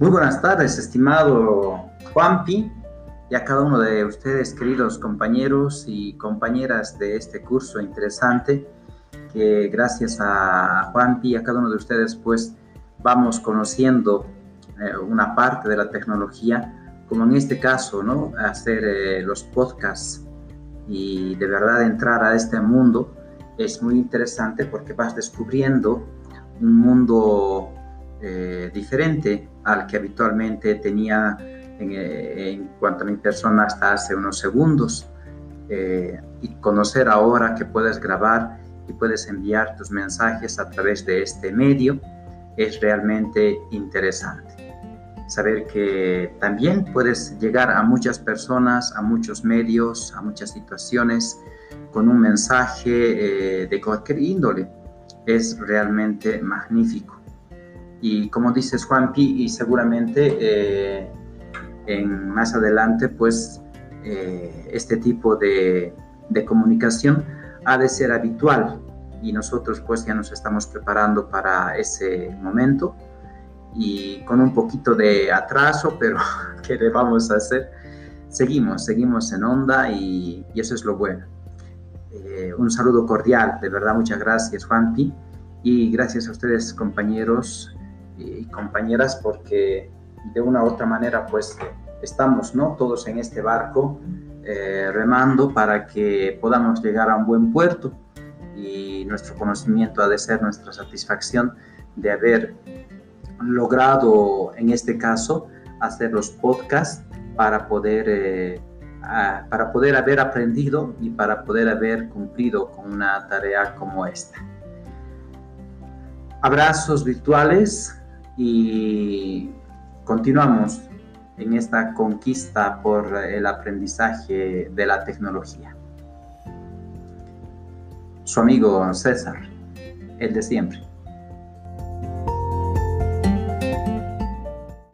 Muy buenas tardes, estimado Juanpi, y a cada uno de ustedes, queridos compañeros y compañeras de este curso interesante, que gracias a Juanpi y a cada uno de ustedes, pues vamos conociendo eh, una parte de la tecnología, como en este caso, ¿no? Hacer eh, los podcasts y de verdad entrar a este mundo es muy interesante porque vas descubriendo un mundo eh, diferente al que habitualmente tenía eh, en, cuanto a mi persona hasta hace unos segundos. Eh, y conocer ahora que puedes grabar y puedes enviar tus mensajes a través de este medio es realmente interesante. Saber que también puedes llegar a muchas personas, a muchos medios, a muchas situaciones con un mensaje de cualquier índole es realmente magnífico. Y como dices Juanpi, y seguramente eh, en, más adelante, pues eh, este tipo de, de, comunicación ha de ser habitual y nosotros pues ya nos estamos preparando para ese momento y con un poquito de atraso, pero ¿qué le vamos a hacer? Seguimos, seguimos en onda y, y eso es lo bueno. Eh, un saludo cordial, de verdad muchas gracias Juanpi y gracias a ustedes compañeros y compañeras porque de una u otra manera pues estamos ¿no? todos en este barco eh, remando para que podamos llegar a un buen puerto y nuestro conocimiento ha de ser nuestra satisfacción de haber logrado en este caso hacer los podcasts para poder eh, para poder haber aprendido y para poder haber cumplido con una tarea como esta. Abrazos virtuales y continuamos en esta conquista por el aprendizaje de la tecnología. Su amigo César, el de siempre.